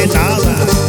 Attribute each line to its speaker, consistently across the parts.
Speaker 1: flechada.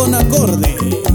Speaker 1: con acorde.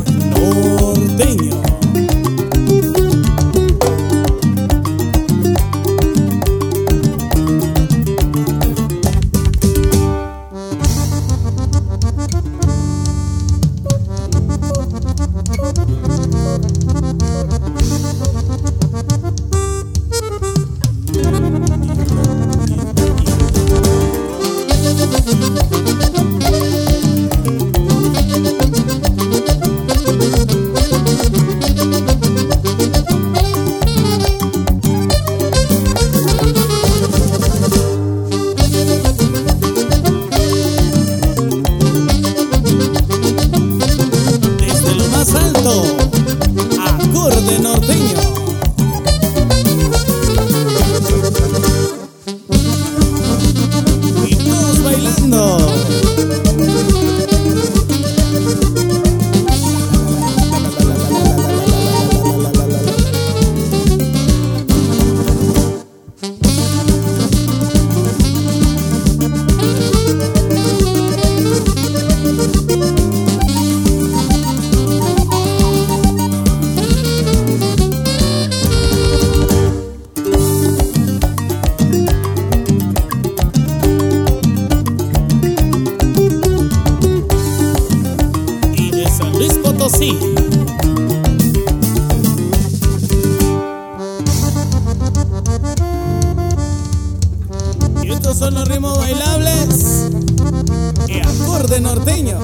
Speaker 1: Y estos son los ritmos bailables. Y acorde norteño.